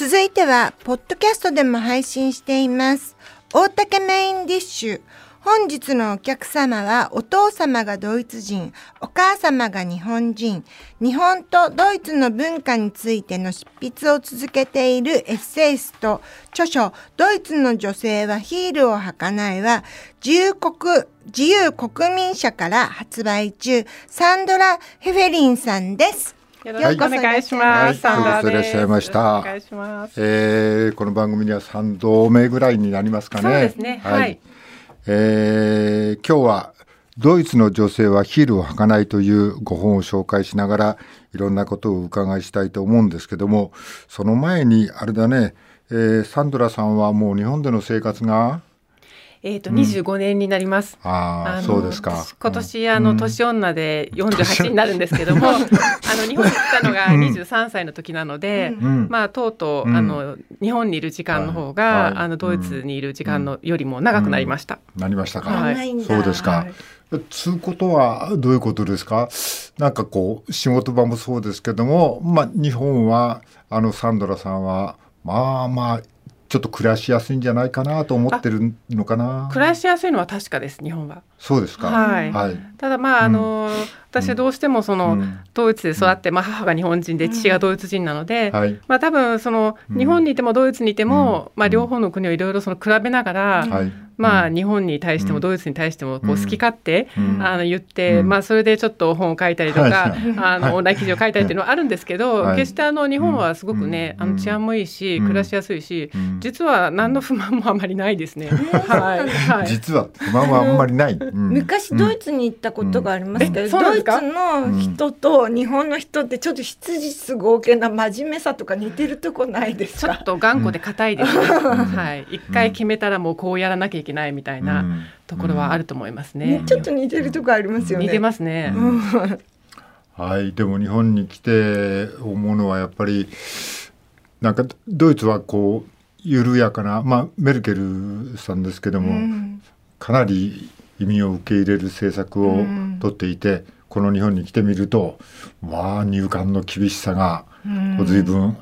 続いては、ポッドキャストでも配信しています。大竹メインディッシュ。本日のお客様は、お父様がドイツ人、お母様が日本人、日本とドイツの文化についての執筆を続けているエッセイスト、著書、ドイツの女性はヒールを履かないは、自由国、自由国民社から発売中、サンドラ・ヘフェリンさんです。よろしくお願いします。はいサンダーですようこそいらっしゃいましたお願いします。えーこの番組には3度目ぐらいになりますかね。そうですねはいえー今日はドイツの女性はヒールを履かないというご本を紹介しながらいろんなことをお伺いしたいと思うんですけどもその前にあれだね、えーサンドラさんはもう日本での生活がえっ、と、二十五年になります。ああのそうですか。今年、あの、年女で四十八になるんですけども、あの、日本に来たのがうん。二十三歳の時なので、うん。まあ、とうとう、うん。あの、日本にいる時間の方が、あの、ドイツにいる時間のよりも長くなりました。なりましたか。はい。そうですか。はい。つうことはどういうことですか？なんかこう仕事場もそうですけども、まあ、日本はあのサンドラさんはまあまあちょっと暮らしやすいんじゃないかなと思ってるのかな。暮らしやすいのは確かです、日本は。そうですか。はい。はい。ただ、まあ、あの、私はどうしても、その、うん。ドイツで育って、まあ、母が日本人で父がドイツ人なので、はい。まあ、多分そのうん。日本にいてもドイツにいても、うん。まあ、両方の国をいろいろその比べながら、はい。まあ、うん。日本に対してもうん。ドイツに対してもこううん。好き勝手、うん。あの言って、うんまあ、それでちょっと本を書いたりとか、はい。あのはい。オンライン記事を書いたりっていうのはあるんですけど、はい。決してあの日本はすごくね、うん。あの治安もいいし、うん。暮らしやすいし、うん。実は何の不満もあまりないですね。はい。はい。実は不満はあんまりない。うん。昔ドイツに行ったことがありますけうん。えど、ドイツそうなんですか？の人と日本の人ってちょっと質実合計な真面目さとか似てるとこないですか？ちょっと頑固で硬いですね。はい、一回決めたらもうこうやらなきゃいけないみたいなうんところはあると思いますね。ねちょっと似てるとこありますよね。似てますね。うん。はい、でも日本に来て思うのはやっぱりなんかドイツはこう緩やかな、まあ、メルケルさんですけども、うん。かなり移民を受け入れる政策をとっていて、この日本に来てみるとまあ入管の厳しさがう随分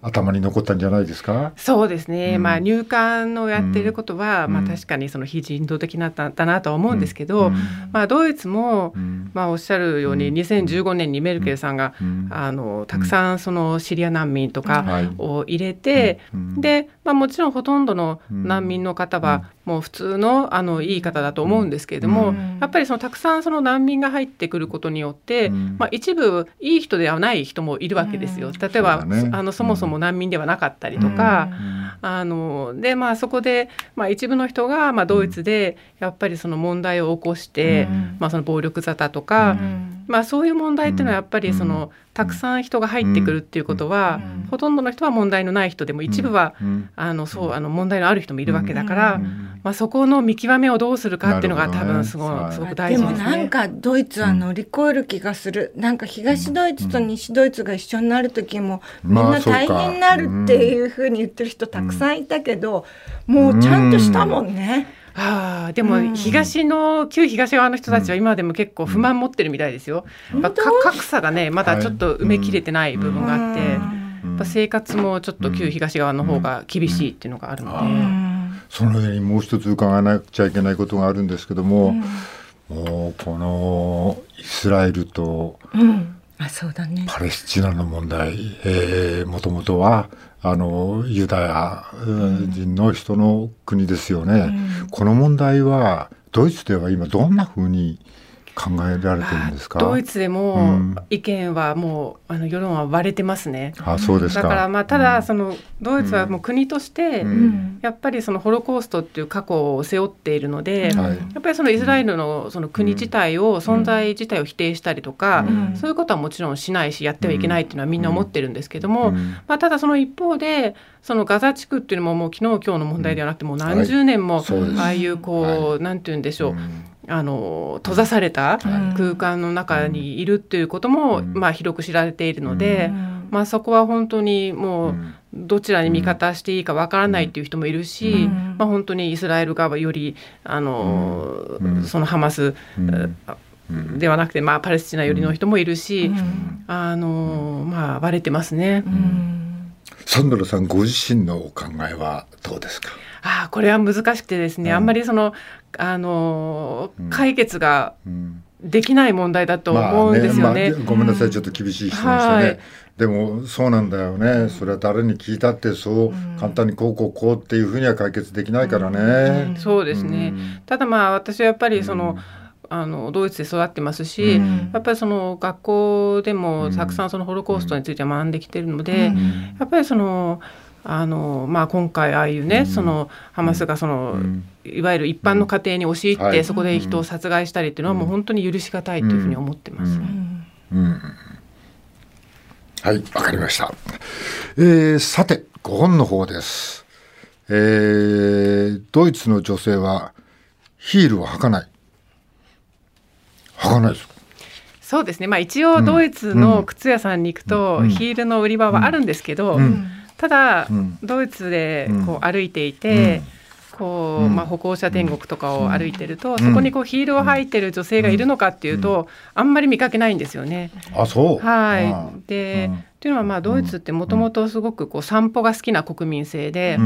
頭に残ったんじゃないですか？そうですね、うん。まあ入管のやっていることは、うん。まあ確かにその非人道的なだだなとは思うんですけど、うん。まあドイツも、うん。まあおっしゃるようにうん。2015年にメルケルさんが、うん。あのたくさんそのシリア難民とかはい。を入れて、うん。で、まあ、もちろんほとんどの難民の方はもう普通のあのいい方だと思うんですけれども、うん。やっぱりそのたくさんその難民が入ってくることによって、うん。まあ、一部いい人ではない人もいるわけですよ。うん。例えば、ね。あのそもそも難民ではなかったりとか、うん。あのでまあそこで、まあ、一部の人が、まあ、ドイツでやっぱりその問題を起こして、うん。まあ、その暴力沙汰とか、うんまあ、そういう問題っていうのはやっぱりその、うん。たくさん人が入ってくるっていうことは、うん。ほとんどの人は問題のない人でも一部は、うん。あのそうあの問題のある人もいるわけだから、うん。まあ、そこの見極めをどうするかっていうのが多分すご,、はい。すごくで大事ですね。もなんかドイツは乗り越える気がする、なんか東ドイツと西ドイツが一緒になる時も、うん。みんな大変になるっていうふうに言ってる人たくさんいたけど、もうちゃんとしたもんね。ああでもうん。東の、旧東側の人たちは今でも結構不満持ってるみたいですよ。やっぱか格差がねまだちょっと埋めきれてない部分があって、うん。やっぱ生活もちょっと旧東側の方が厳しいっていうのがあるので、うん。その上にもう一つ伺わなくちゃいけないことがあるんですけども、もうこのイスラエルとうん。あそうだね。パレスチナの問題、えー、もともとはあのユダヤうん人の人の国ですよね、この問題はドイツでは今どんなふうに考えられてるんですか、ドイツでうもん。意見はもうあの世論は割れてますね。あそうですか。だからまあただそのドイツはもう国としてうん。うんやっぱりそのホロコーストっていう過去を背負っているので、やっぱりそのイスラエルのその国自体を存在自体を否定したりとか、うん。そういうことはもちろんしないしやってはいけないっていうのはみんな思ってるんですけども、うん。まあ、ただその一方でそのガザ地区っていうのももう昨日今日の問題ではなくてもう何十年もああいうこう、なんて言うんでしょう、うんあの閉ざされた空間の中にいるっていうことも、うん。まあ、広く知られているので、うん。まあ、そこは本当にもううん。どちらに味方していいかわからないっていう人もいるし、うん。まあ、本当にイスラエル側よりあの、うん。そのハマスではなくて、まあ、パレスチナ寄りの人もいるし、うん。あのまあ、割れてますね。うん。サンドラさんご自身のお考えはどうですか？ああこれは難しくてですね、うん、あんまりそのあの解決ができない問題だと思うんですよね。まあねまあ、ごめんなさい、ちょっと厳しい質問してね。はい。でもそうなんだよね、それは誰に聞いたってそう簡単にこうこうこうっていうふうには解決できないからね。うん。うん、そうですね、ただまあ私はやっぱりその、あのドイツで育ってますし、うん、やっぱりその学校でもたくさんそのホロコーストについて学んできてるので、うん、やっぱりそのあのまあ、今回ああいうね、うん、そのハマスがその、いわゆる一般の家庭に押し入って、そこで人を殺害したりっていうのはもう本当に許し難いというふうに思ってます。はい、わかりました。えー、さて、ご本の方です。えー、ドイツの女性はヒールを履かない。履かないです。そうですね、まあ、一応ドイツの靴屋さんに行くと、ヒールの売り場はあるんですけど、ただ、ドイツでこう歩いていて、こうまあ、歩行者天国とかを歩いてると、そこにこうヒールを履いてる女性がいるのかっていうと、あんまり見かけないんですよね。あそう。はい、で、っていうのはまあドイツってもともとすごくこう散歩が好きな国民性で、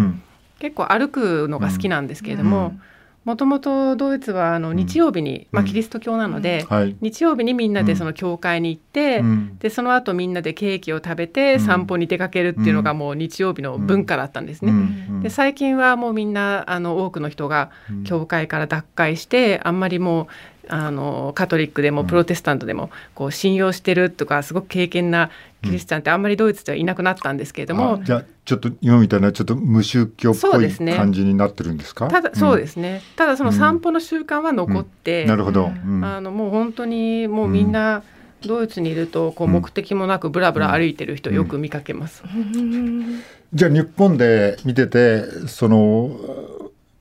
結構歩くのが好きなんですけれども。もともとドイツはあの日曜日に、うん、まあ、キリスト教なので、うん。はい、日曜日にみんなでその教会に行って、うん、でその後みんなでケーキを食べて散歩に出かけるっていうのがもう日曜日の文化だったんですね。で最近はもうみんなあの多くの人が教会から脱会してあんまりもうあのカトリックでもプロテスタントでもこう信用してるとかすごく敬虔なキリスチャンってあんまりドイツではいなくなったんですけれども、うん、じゃあちょっと今みたいなちょっと無宗教っぽい感じになってるんですか、ね、ただそうですね、うん、ただその散歩の習慣は残って、うん、なるほど、あのもう本当にもうみんな、ドイツにいるとこう目的もなくぶらぶら歩いてる人よく見かけます。じゃあ日本で見ててその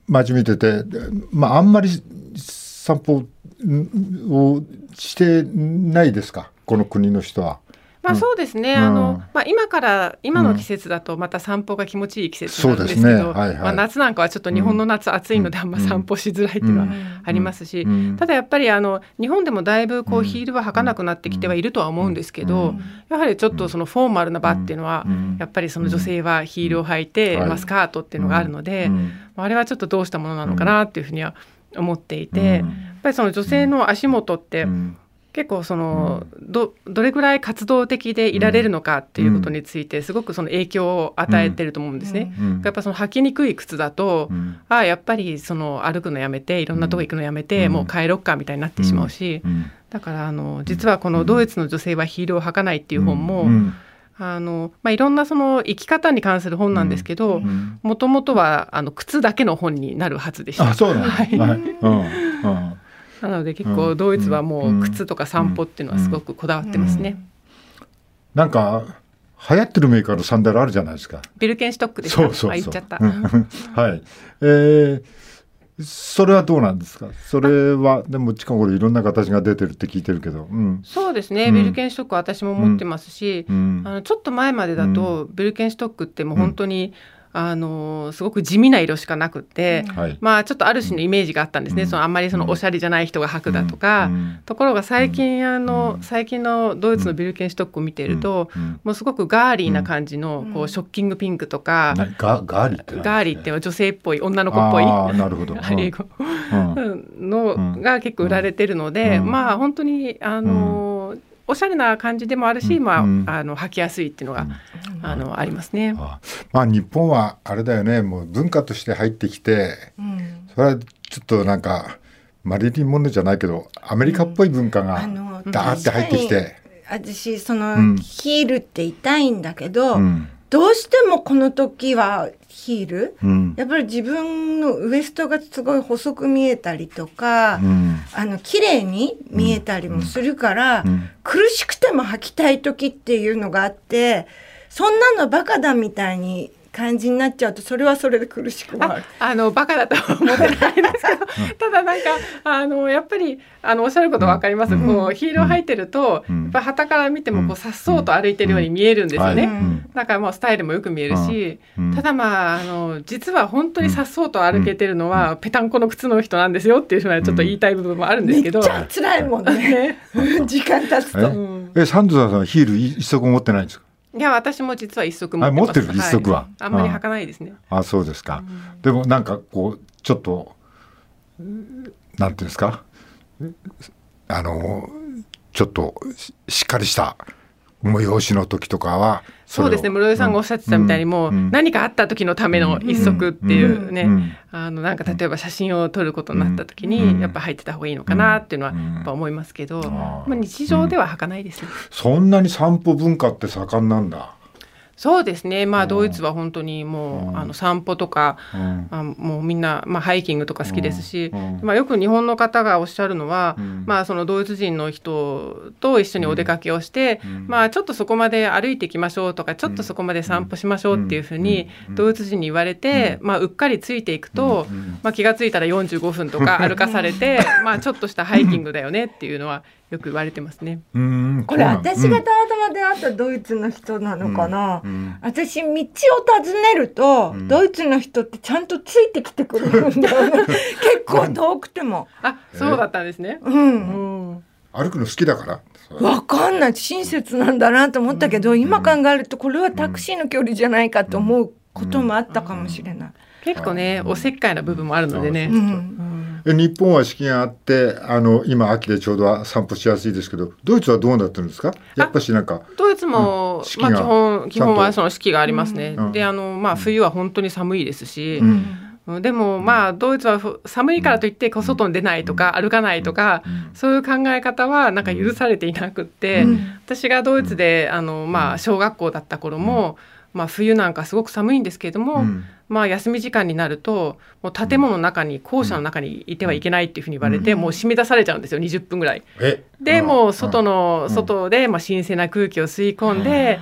街見てて、まあ、あんまり散歩をしてないですか？この国の人は。まあそうですね、うん、あのまあ、今から今の季節だとまた散歩が気持ちいい季節なんですけど、ね。はいはい、まあ、夏なんかはちょっと日本の夏暑いのであんま散歩しづらいっていうのはありますし、ただやっぱりあの日本でもだいぶこうヒールは履かなくなってきてはいるとは思うんですけど、やはりちょっとそのフォーマルな場っていうのは、やっぱりその女性はヒールを履いて、まあ、スカートっていうのがあるので、あれはちょっとどうしたものなのかなっていうふうには思っていて、やっぱりその女性の足元って、結構その、どどれぐらい活動的でいられるのかっていうことについてすごくその影響を与えてると思うんですね。やっぱその履きにくい靴だと、ああやっぱりその歩くのやめていろんなとこ行くのやめて、もう帰ろっかみたいになってしまうし、だからあの実はこの「ドイツの女性はヒールを履かない」っていう本も、あのまあ、いろんなその生き方に関する本なんですけどもともとはあの靴だけの本になるはずでした。あそうなんはい、うん。なので結構ドイツはもう靴とか散歩っていうのはすごくこだわってますね。なんか流行ってるメーカーのサンダルあるじゃないですか。ビルケンストックですそうそう言っちゃった。はい。えー、それはどうなんですか？それはでも近頃いろんな形が出てるって聞いてるけど。うん、そうですね。ビルケンストック私も持ってますし、うん、あのちょっと前までだと、ビルケンストックってもう本当に、うんあのすごく地味な色しかなくて、うん、まあちょっとある種のイメージがあったんですね、うん、そのあんまりそのおしゃれじゃない人が履くだとか、うん、ところが最近あの、最近のドイツのビルケンシュトックを見てると、もうすごくガーリーな感じのこうショッキングピンクとか、ガガーリーってガーリーって女性っぽい女の子っぽい。なるほど。英語 のが結構売られてるので、まあ本当にあの、おしゃれな感じでもあるし、まあ、あの履きやすいっていうのが、あのありますね。あまあ日本はあれだよね、もう文化として入ってきて、それはちょっとなんかマリリン・モンロじゃないけど、アメリカっぽい文化がダーって入ってきて。私その、ヒールって痛いんだけど、どうしてもこの時はヒール、うん、やっぱり自分のウエストがすごい細く見えたりとか、うん、あの綺麗に見えたりもするから、うん、苦しくても履きたい時っていうのがあってそんなのバカだみたいに感じになっちゃうとそれはそれで苦しくもある。あのバカだとは思ってないですけど。ただなんかあのやっぱりあのおっしゃること分かります、うん、こうヒールを履いてると、うん、やっぱ旗から見てもこうさっそうと歩いてるように見えるんですよね、だからもうスタイルもよく見えるし、ただまああの実は本当にさっそうと歩けてるのは、ぺたんこの靴の人なんですよっていうふうなちょっと言いたい部分もあるんですけど、めっちゃ辛いもんね。時間経つと。えサンドさんヒール一足持ってないんですか？いや私も実は一足持って持ってる？一足は、はい、あんまり履かないですね。あそうですか。うん、でもなんかこうちょっとなんていうんですか？あのちょっとしっかりした催しの時とかはそうですね。室井さんがおっしゃってたみたいに、もう何かあった時のための一足っていうね、あのなんか例えば写真を撮ることになった時に、やっぱ入ってた方がいいのかなっていうのはやっぱ思いますけど、まあ、日常では履かないですね、そんなに散歩文化って盛んなんだそうですね、まあ、ドイツは本当にもう、あの散歩とか、あもうみんな、まあ、ハイキングとか好きですし、まあ、よく日本の方がおっしゃるのは、まあ、そのドイツ人の人と一緒にお出かけをして、まあ、ちょっとそこまで歩いていきましょうとかちょっとそこまで散歩しましょうっていうふうにドイツ人に言われて、まあ、うっかりついていくと、まあ、気が付いたら45分とか歩かされて まあちょっとしたハイキングだよねっていうのはよく言われてますね。これ私がたまたま出会ったドイツの人なのかな？うんうん、私道を尋ねると、うん、ドイツの人ってちゃんとついてきてくれるんだよね。結構遠くても。あ、そうだったんですね。うん。歩くの好きだから。わかんない親切なんだなと思ったけど、今考えるとこれはタクシーの距離じゃないかと思うこともあったかもしれない。結構ね、おせっかいな部分もあるのでね。日本は四季があってあの今秋でちょうど散歩しやすいですけどドイツはどうなってるんですか？やっぱしなんかドイツも、うん、まあ、基本基本はその四季がありますね、うん、であの、まあ、冬は本当に寒いですし、うん、でもまあドイツは寒いからといって外に出ないとか歩かないとかそういう考え方はなんか許されていなくって私がドイツであのまあ小学校だった頃もまあ冬なんかすごく寒いんですけれどもまあ、休み時間になるともう建物の中に校舎の中にいてはいけないっていうふうに言われて、もう締め出されちゃうんですよ20分ぐらい。でもう外の、外で、まあ、新鮮な空気を吸い込んで、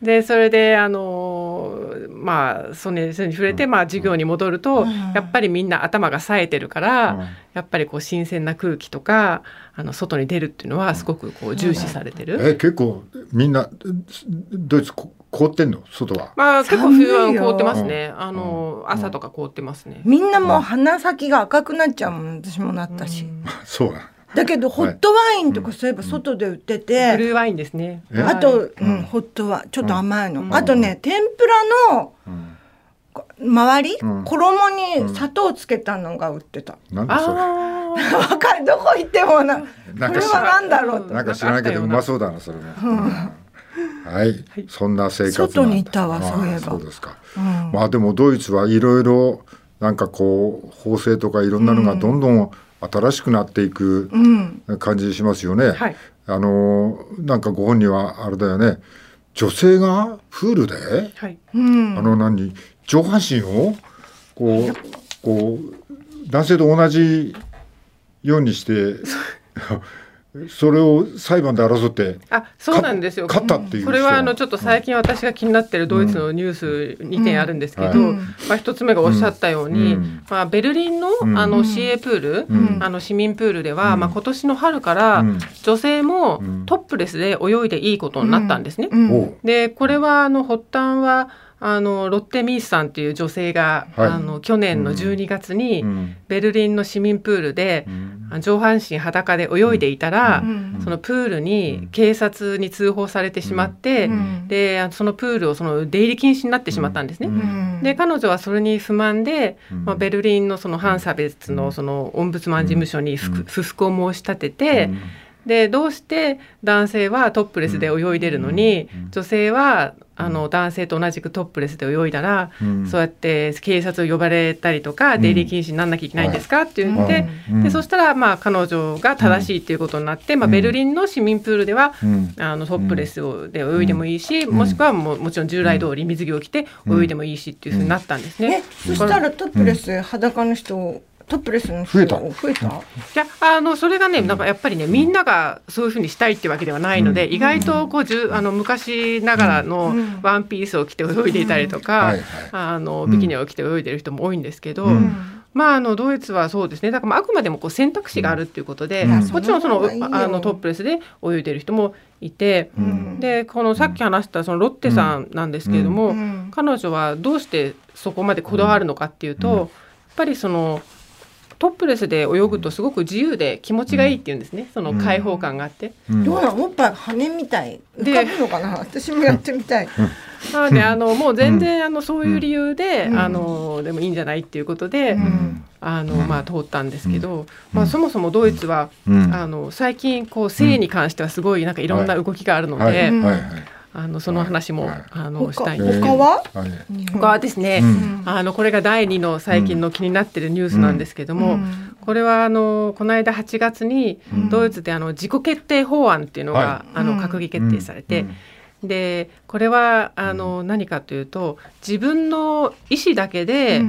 でそれであのまあそれに触れて、まあ、授業に戻ると、やっぱりみんな頭が冴えてるから、やっぱりこう新鮮な空気とかあの外に出るっていうのはすごくこう重視されてる。え結構みんなドイツ凍ってんの？外は。まあ結構冬は凍ってますね。あの、朝とか凍ってますね。みんなもう鼻先が赤くなっちゃうもん私。もなったし。そうだけどホットワインとかそういえば外で売ってて、ブルーワインですね。あと、うん、ホットはちょっと甘いの。あとね天ぷらの周り、衣に砂糖つけたのが売ってた。なんでそれ。わかる。どこ行ってもな。これはなんだろうなんか知らないけどうまそうだなそれも。はい、そんな生活外にいたわそういえば。そうですか、うん、まあでもドイツはいろいろなんかこう法制とかいろんなのがどんどん新しくなっていく感じしますよね、うんはい、あのなんかご本人はあれだよね。女性がプールで、はい、あの何？上半身をこうこう男性と同じようにして それを裁判で争ってあそうなんですよ。勝ったっていうこれはあのちょっと最近私が気になってるドイツのニュース2点あるんですけど、うん。まあ、1つ目がおっしゃったように、うん、まあ、ベルリンのあの CA プール、うん、あの市民プールでは、まあ、今年の春から女性もトップレスで泳いでいいことになったんですね。でこれはあの発端はあのロッテ・ミースさんという女性が、はい、あの去年の12月に、ベルリンの市民プールで、うん、上半身裸で泳いでいたら、うん、そのプールに警察に通報されてしまって、うん、でそのプールをその出入り禁止になってしまったんですね。で彼女はそれに不満で、まあ、ベルリンのその反差別のそのオンブツマン事務所に不服を申し立てて。でどうして男性はトップレスで泳いでるのに、女性はあの男性と同じくトップレスで泳いだら、うん、そうやって警察を呼ばれたりとか、出入り禁止にならなきゃいけないんですか？って言って、でそしたらまあ彼女が正しいっていうことになって、まあ、ベルリンの市民プールでは、あのトップレスで泳いでもいいし、もしくはももちろん従来通り水着を着て泳いでもいいしっていうふうになったんですね。そしたらトップレス裸の人トップレスの増えた。増えた？いやあのそれがねなんかやっぱりねみんながそういうふうにしたいっていうわけではないので、うん、意外とこうじゅあの昔ながらのワンピースを着て泳いでいたりとか、あのビキニを着て泳いでる人も多いんですけど。まあ、あのドイツはそうですね。だからあくまでもこう選択肢があるっていうことで、もちろんそのあのトップレスで泳いでる人もいて、でこのさっき話したそのロッテさんなんですけれども、彼女はどうしてそこまでこだわるのかっていうと、やっぱりそのトップレスで泳ぐとすごく自由で気持ちがいいっていうんですね、その開放感があって。どうなのおっぱい羽みたい浮かぶのかな私もやってみたい。なので あのもう全然あのそういう理由で、あのでもいいんじゃないっていうことで、あのまあ通ったんですけど、まあそもそもドイツは、あの最近こう性に関してはすごいなんかいろんな動きがあるので。あのその話も、あのしたい。んです他は、他はですね、あのこれが第二の最近の気になっているニュースなんですけども、これはあのこの間8月にドイツであの自己決定法案っていうのが、あの閣議決定されて、でこれはあの、何かというと自分の意思だけで、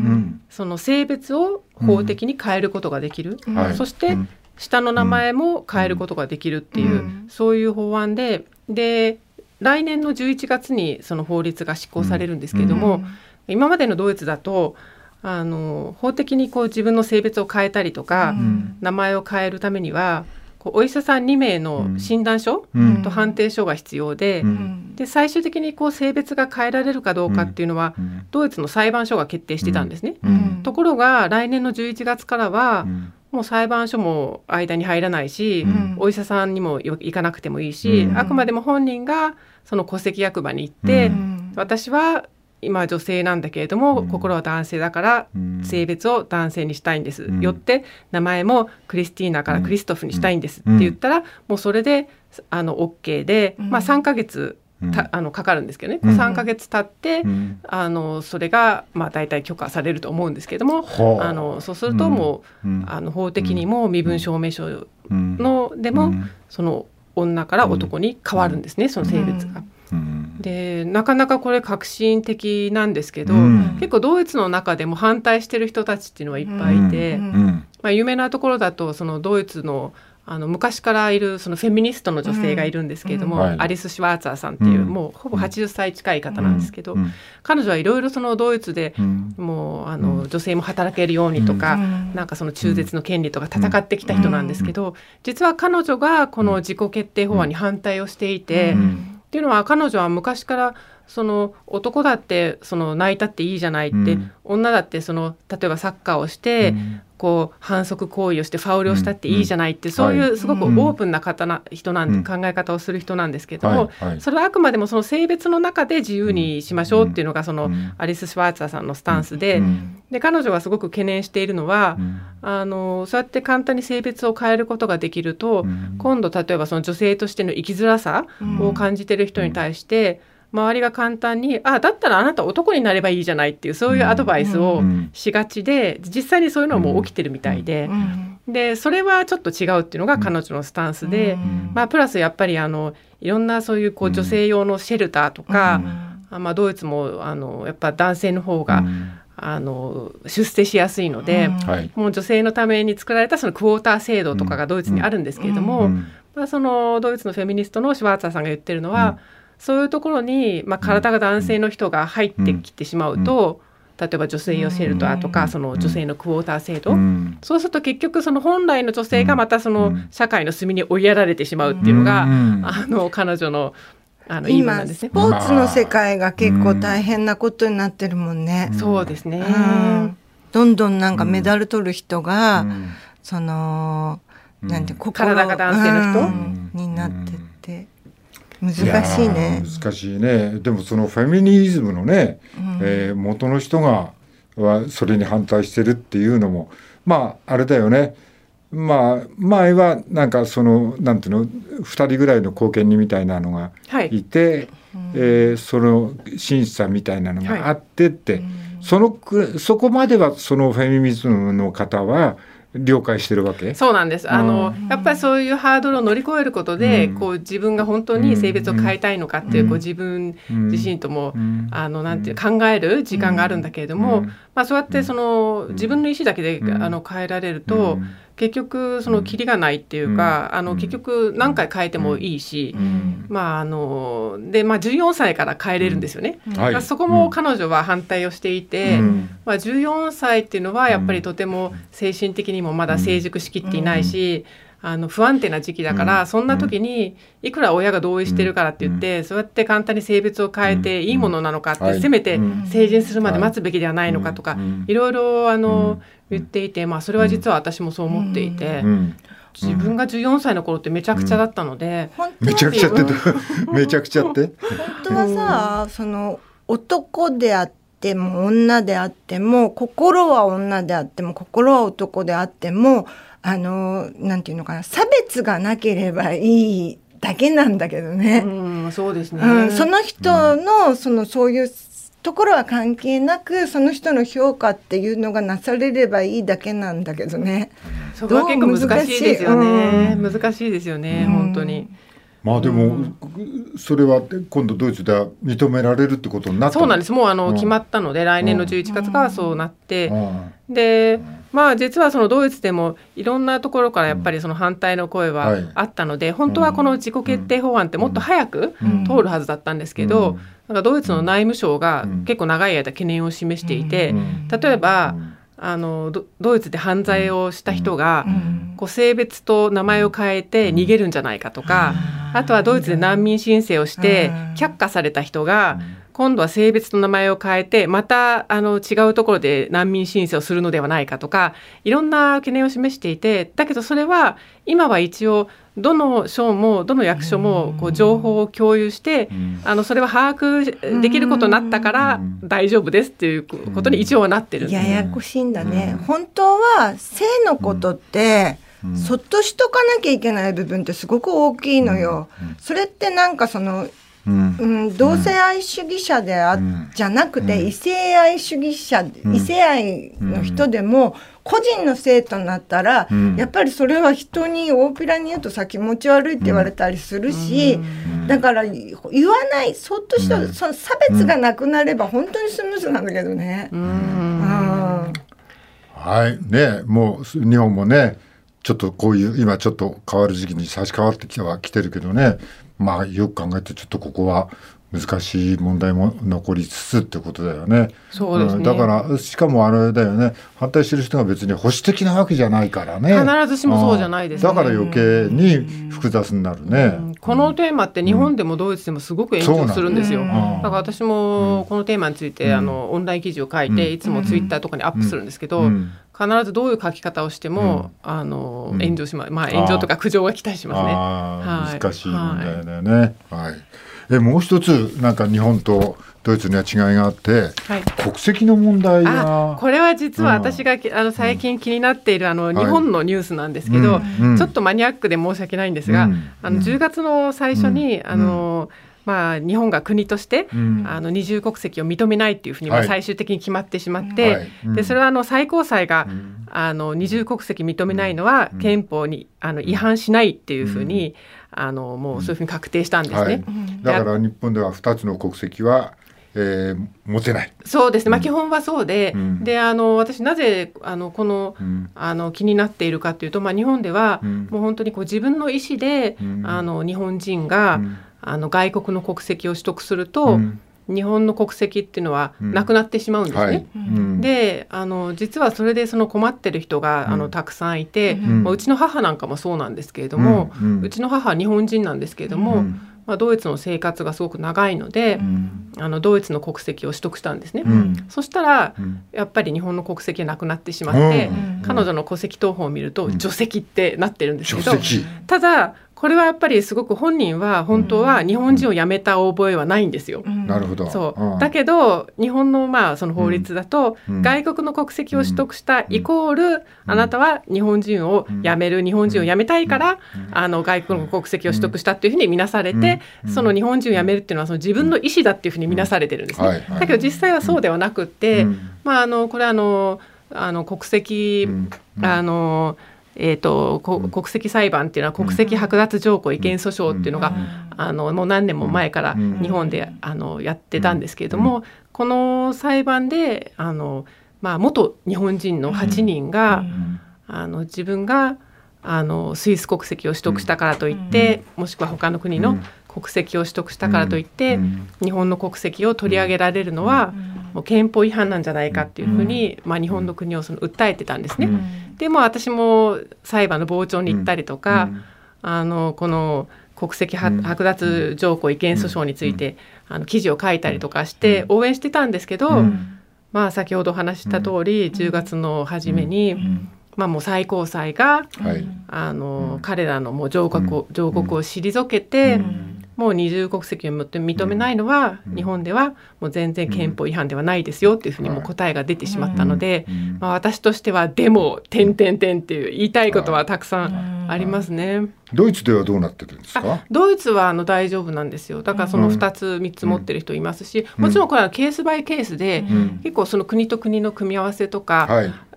その性別を法的に変えることができる、そして、下の名前も変えることができるっていう、そういう法案でで来年の11月にその法律が施行されるんですけれども、今までのドイツだとあの法的にこう自分の性別を変えたりとか、名前を変えるためにはこうお医者さん2名の診断書、と判定書が必要で,、で最終的にこう性別が変えられるかどうかっていうのは、ドイツの裁判所が決定してたんですね。ところが来年の11月からは、もう裁判所も間に入らないし、お医者さんにも行かなくてもいいし、あくまでも本人がその戸籍役場に行って、私は今女性なんだけれども、うん、心は男性だから性別を男性にしたいんです、うん、よって名前もクリスティーナからクリストフにしたいんですって言ったら、もうそれであの OK で、まあ、3ヶ月たあのかかるんですけどね、うん、3ヶ月経って、うん、あのそれが、まあ、大体許可されると思うんですけども、あのそうするともう、あの法的にも身分証明書の、でも、その女から男に変わるんですね、その性別が。でなかなかこれ革新的なんですけど、うん、結構ドイツの中でも反対してる人たちっていうのはいっぱいいて、うん、まあ、有名なところだとそのドイツのあの昔からいるそのフェミニストの女性がいるんですけれども、うんアリス・シュワーツァーさんっていう、もうほぼ80歳近い方なんですけど、彼女はいろいろそのドイツで、もうあの女性も働けるようにとか、なんかその中絶の権利とか戦ってきた人なんですけど、実は彼女がこの自己決定法案に反対をしていて。っていうのは彼女は昔からその男だってその泣いたっていいじゃないって、うん、女だってその例えばサッカーをして、うん、こう反則行為をしてファウルをしたっていいじゃないって、うん、そういうすごくオープンな方な人なんで、考え方をする人なんですけども、それはあくまでもその性別の中で自由にしましょうっていうのがそのアリス・シュワーツァーさんのスタンスで,、で彼女がすごく懸念しているのは、あのそうやって簡単に性別を変えることができると、今度例えばその女性としての生きづらさを感じてる人に対して、周りが簡単に「あだったらあなた男になればいいじゃない」っていうそういうアドバイスをしがちで実際にそういうのはもう起きてるみたいで。でそれはちょっと違うっていうのが彼女のスタンスで、まあ、プラスやっぱりあのいろんなそういうこう女性用のシェルターとか、まあ、ドイツもあのやっぱ男性の方が、あの出世しやすいので、もう女性のために作られたそのクォーター制度とかがドイツにあるんですけれども、まあ、そのドイツのフェミニストのシュワーツァーさんが言ってるのは、そういうところに、まあ、体が男性の人が入ってきてしまうと、例えば女性用シェルターとか、その女性のクォーター制度、そうすると結局その本来の女性がまたその社会の隅に追いやられてしまうっていうのが、あの彼女のあの今スポーツの世界が結構大変なことになってるもんね。そうですね、どんどんなんかメダル取る人が、そのなんて体が男性の人、になってって。難しいね。難しいね。でもそのフェミニズムのね、うん、えー、元の人がはそれに反対してるっていうのもまああれだよね。まあ前はなんかそのなんていうの2人ぐらいの後見人みたいなのがい。て、はい、えー、その審査みたいなのがあってって、はい、そのそこまではそのフェミニズムの方は了解してるわけ？そうなんです。あの、やっぱりそういうハードルを乗り越えることで、うん、こう自分が本当に性別を変えたいのかっていう,、こう自分自身とも、あのなんていう考える時間があるんだけれども、まあ、そうやってその自分の意思だけで、あの変えられると、結局そのキリがないっていうか、うん、あの結局何回変えてもいいし、うん、まああのでまあ14歳から変えれるんですよね、うん、そこも彼女は反対をしていて、まあ、14歳っていうのはやっぱりとても精神的にもまだ成熟しきっていないし、あの不安定な時期だから、うん、そんな時にいくら親が同意してるからって言って、うん、そうやって簡単に性別を変えていいものなのかって、せめて成人するまで待つべきではないのかとか、いろいろあの、言っていて、まあ、それは実は私もそう思っていて。自分が14歳の頃ってめちゃくちゃだったので、めちゃくちゃってめちゃくちゃって？本当はさその男であっても女であっても心は女であっても心は男であってもあのなんていうのかな差別がなければいいだけなんだけどね。うん、そうですね、うん、その人の、そのそういうところは関係なくその人の評価っていうのがなされればいいだけなんだけどね。そこは結構難しいですよね。うん、難しいですよね、本当に。まあでも、それは今度ドイツでは認められるってことになったそうなんです。もうあの、決まったので来年の11月からそうなって、でまあ実はそのドイツでもいろんなところからやっぱりその反対の声はあったので、本当はこの自己決定法案ってもっと早く通るはずだったんですけど、なんかドイツの内務省が結構長い間懸念を示していて、例えば、あのドイツで犯罪をした人が、こう性別と名前を変えて逃げるんじゃないかとか、あとはドイツで難民申請をして却下された人が、今度は性別と名前を変えてまたあの違うところで難民申請をするのではないかとかいろんな懸念を示していてだけどそれは今は一応どの省もどの役所もこう情報を共有して、あのそれは把握できることになったから大丈夫ですっていうことに一応はなってる。ややこしいんだね、本当は性のことって、そっとしとかなきゃいけない部分ってすごく大きいのよ。それってなんかそのうん、うん、同性愛主義者であ、うん、じゃなくて、異性愛主義者、異性愛の人でも、個人の性となったら、やっぱりそれは人に大っぴらに言うとさ気持ち悪いって言われたりするし、だから言わないそっとした、その差別がなくなれば本当にスムーズなんだけどね。はい。ねもう日本もねちょっとこういう今ちょっと変わる時期に差し替わってきてはきてるけどねまあよく考えてちょっとここは難しい問題も残りつつってことだよね。そうです、ね。うん、だからしかもあれだよね。反対してる人が別に保守的なわけじゃないからね。必ずしもそうじゃないです、ね、だから余計に複雑になるね、うん、このテーマって日本でもドイツでもすごく炎上するんですよ。だから私もこのテーマについて、あのオンライン記事を書いて、いつもツイッターとかにアップするんですけど。必ずどういう書き方をしても、うん、あの炎上します、まあ炎上とか苦情が期待しますね。はい、難しい問題だよね。はい、はい。えもう一つなんか日本とドイツには違いがあって、はい、国籍の問題が。これは実は私が、うん、あの最近気になっているあの、日本のニュースなんですけど、はい、ちょっとマニアックで申し訳ないんですが、うん、あの10月の最初に、あの、まあ、日本が国として、うん、あの二重国籍を認めないっていうふうに、まあ、最終的に決まってしまって、はい、でそれはあの最高裁が、うん、あの二重国籍認めないのは憲法にあの違反しないっていうふうに、あのもうそういうふうに確定したんですね。はい、だから日本では2つの国籍はえー、持てない。そうですね、まあ、基本はそうでうん、であの私なぜあのこのうん、あの気になっているかというと、まあ、日本では、うん、もう本当にこう自分の意思で、あの日本人が、あの外国の国籍を取得すると、日本の国籍っていうのはなくなってしまうんですね。はい。うん、であの実はそれでその困ってる人が、うん、あのたくさんいて、うん、まあ、うちの母なんかもそうなんですけれども、うちの母は日本人なんですけれども、まあ、ドイツの生活がすごく長いので、あのドイツの国籍を取得したんですね。そしたら、やっぱり日本の国籍がなくなってしまって、彼女の戸籍謄本を見ると除籍ってなってるん。ですけど、ただこれはやっぱりすごく本人は本当は日本人を辞めた覚えはないんですよ。なるほど。そう。だけど日本のまあその法律だと、外国の国籍を取得したイコール、あなたは日本人を辞める日本人を辞めたいから、あの外国の国籍を取得したっていうふうに見なされて、その日本人を辞めるっていうのはその自分の意思だっていうふうに見なされてるんですね。だけど実際はそうではなくって、まああのこれあのあの国籍、あの。えーと、国籍裁判っていうのは国籍剥奪条項違憲訴訟っていうのが、あのもう何年も前から日本であのやってたんですけれども、この裁判であの、まあ、元日本人の8人が、あの自分があのスイス国籍を取得したからといって、もしくは他の国の国籍を取得したからといって、日本の国籍を取り上げられるのは、もう憲法違反なんじゃないかっていうふうに、まあ、日本の国をその訴えてたんですね。でも私も裁判の傍聴に行ったりとか、あのこの国籍剥奪条項違憲訴訟について、あの記事を書いたりとかして応援してたんですけど、まあ、先ほど話した通り、10月の初めに、まあ、もう最高裁が、あの彼らのもう上告上告を退けて、もう二重国籍を認めないのは、日本ではもう全然憲法違反ではないですよっていうふうにも答えが出てしまったので、まあ、私としては「でも」「点点点」っていう言いたいことはたくさん。ありますね。ドイツではどうなってるんですか？ドイツはあの大丈夫なんですよ。だからその2つ3つ持ってる人いますし、もちろんこれはケースバイケースで、結構その国と国の組み合わせとか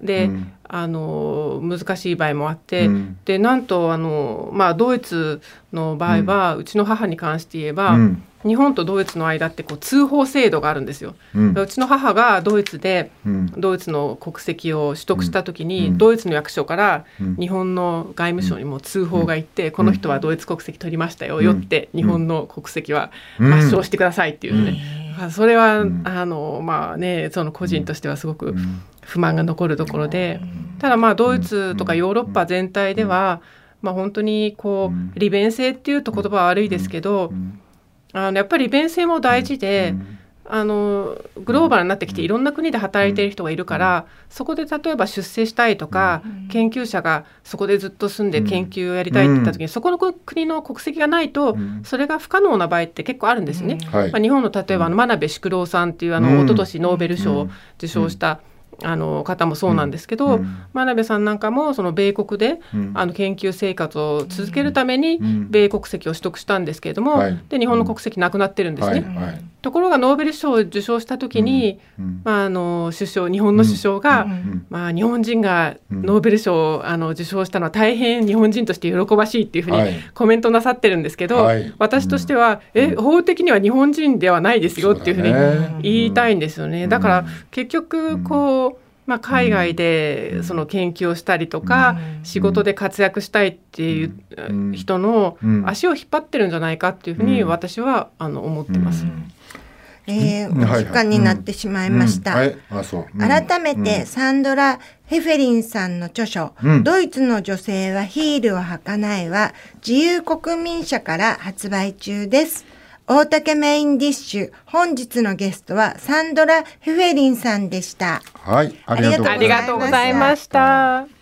で、あの難しい場合もあって、でなんとあの、まあ、ドイツの場合は、うちの母に関して言えば、日本とドイツの間ってこう通報制度があるんですよ。うん、うちの母がドイツで、ドイツの国籍を取得した時に、うん、ドイツの役所から日本の外務省にも通報が行って、この人はドイツ国籍取りましたよ、よって日本の国籍は抹消してくださいっていうね。それは、あのまあねその個人としてはすごく不満が残るところで、ただまあドイツとかヨーロッパ全体では、まあ、本当にこう利便性っていうと言葉は悪いですけど、あのやっぱり利便性も大事で、あのグローバルになってきていろんな国で働いている人がいるから、そこで例えば出世したいとか、研究者がそこでずっと住んで研究をやりたいって言った時に、そこの国の国籍がないと、それが不可能な場合って結構あるん。ですね。まあ、日本の例えばあの真鍋淑郎さんっていうあの一昨年ノーベル賞を受賞した、あの方もそうなんですけど、うん、真鍋さんなんかもその米国で、うん、あの研究生活を続けるために米国籍を取得したんですけれども、で日本の国籍なくなってるんですね。はい。はい、ところがノーベル賞を受賞した時に、まあ、あの首相日本の首相が、まあ、日本人がノーベル賞をあの受賞したのは大変日本人として喜ばしいっていうふうにコメントなさってるんですけど、私としては、え法的には日本人ではないですよっていうふうに言いたいんですよね。だから結局こうまあ、海外でその研究をしたりとか、仕事で活躍したいっていう人の足を引っ張ってるんじゃないかっていうふうに私はあの思ってます。えー、お時間になってしまいました。改めてサンドラ・ヘフェリンさんの著書、ドイツの女性はヒールを履かないは自由国民社から発売中です。大竹メインディッシュ。本日のゲストはサンドラ・ヘフェリンさんでした。はい、ありがとうございました。